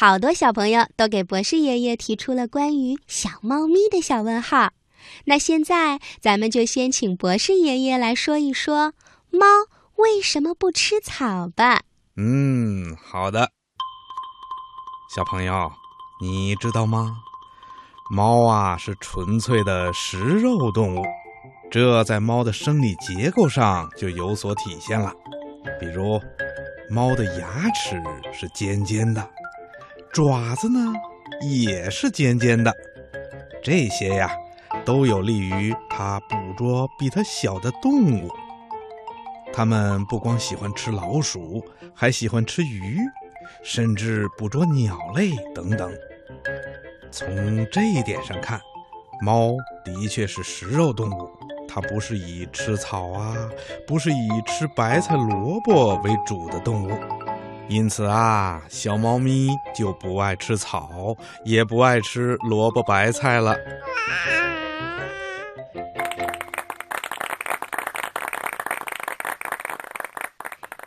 好多小朋友都给博士爷爷提出了关于小猫咪的小问号。那现在，咱们就先请博士爷爷来说一说猫为什么不吃草吧。嗯，好的。小朋友，你知道吗？猫啊是纯粹的食肉动物，这在猫的生理结构上就有所体现了。比如，猫的牙齿是尖尖的，爪子呢也是尖尖的，这些呀。都有利于它捕捉比它小的动物。它们不光喜欢吃老鼠，还喜欢吃鱼，甚至捕捉鸟类等等。从这一点上看，猫的确是食肉动物。它不是以吃草啊，不是以吃白菜萝卜为主的动物。因此啊，小猫咪就不爱吃草，也不爱吃萝卜白菜了。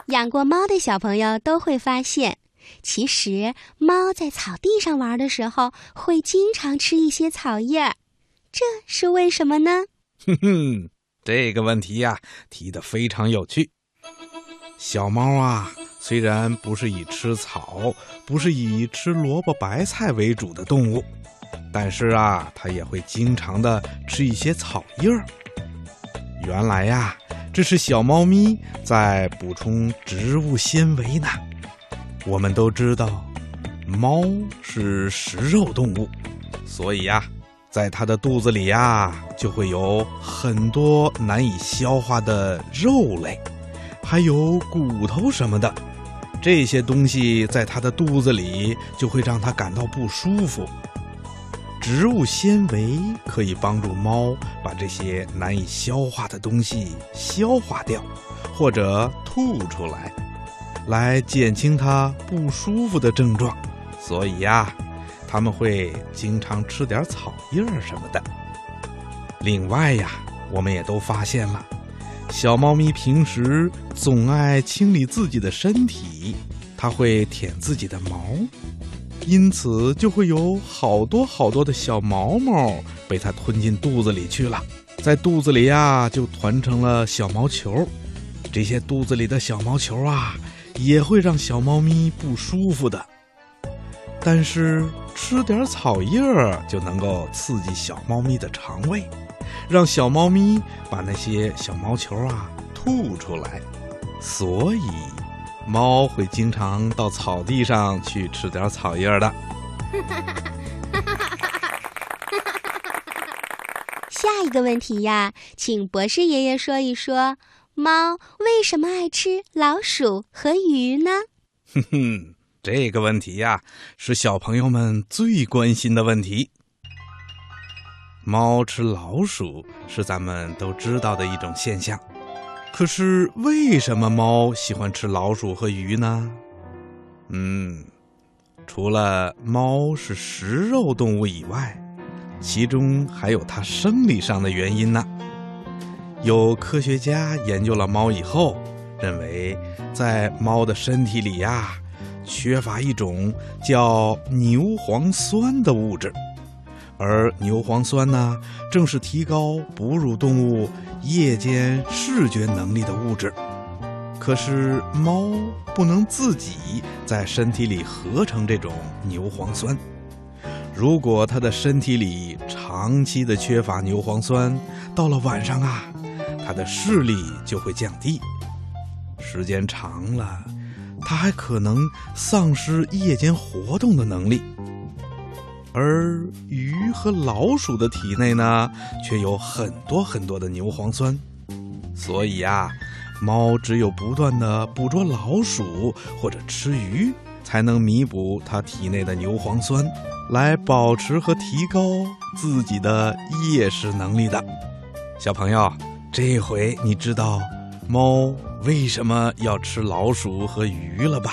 养过猫的小朋友都会发现，其实猫在草地上玩的时候，会经常吃一些草叶，这是为什么呢？哼哼，这个问题呀，提的非常有趣。小猫啊，虽然不是以吃草，不是以吃萝卜白菜为主的动物，但是啊，它也会经常的吃一些草叶儿。原来呀。这是小猫咪在补充植物纤维呢。我们都知道，猫是食肉动物，所以呀，在它的肚子里呀，就会有很多难以消化的肉类，还有骨头什么的。这些东西在它的肚子里，就会让它感到不舒服。植物纤维可以帮助猫把这些难以消化的东西消化掉，或者吐出来，来减轻它不舒服的症状。所以呀，它们会经常吃点草叶什么的。另外呀，我们也都发现了，小猫咪平时总爱清理自己的身体，它会舔自己的毛。因此，就会有好多好多的小毛毛被它吞进肚子里去了，在肚子里呀，就团成了小毛球。这些肚子里的小毛球啊，也会让小猫咪不舒服的。但是，吃点草叶儿就能够刺激小猫咪的肠胃，让小猫咪把那些小毛球啊吐出来。所以。猫会经常到草地上去吃点草叶的。下一个问题呀，请博士爷爷说一说，猫为什么爱吃老鼠和鱼呢？哼哼，这个问题呀，是小朋友们最关心的问题。猫吃老鼠是咱们都知道的一种现象。可是，为什么猫喜欢吃老鼠和鱼呢？嗯，除了猫是食肉动物以外，其中还有它生理上的原因呢。有科学家研究了猫以后，认为在猫的身体里呀，缺乏一种叫牛磺酸的物质。而牛磺酸呢，正是提高哺乳动物夜间视觉能力的物质。可是猫不能自己在身体里合成这种牛磺酸。如果它的身体里长期的缺乏牛磺酸，到了晚上啊，它的视力就会降低。时间长了，它还可能丧失夜间活动的能力。而鱼和老鼠的体内呢，却有很多很多的牛磺酸，所以呀，猫只有不断的捕捉老鼠或者吃鱼，才能弥补它体内的牛磺酸，来保持和提高自己的夜视能力的。小朋友，这回你知道猫为什么要吃老鼠和鱼了吧？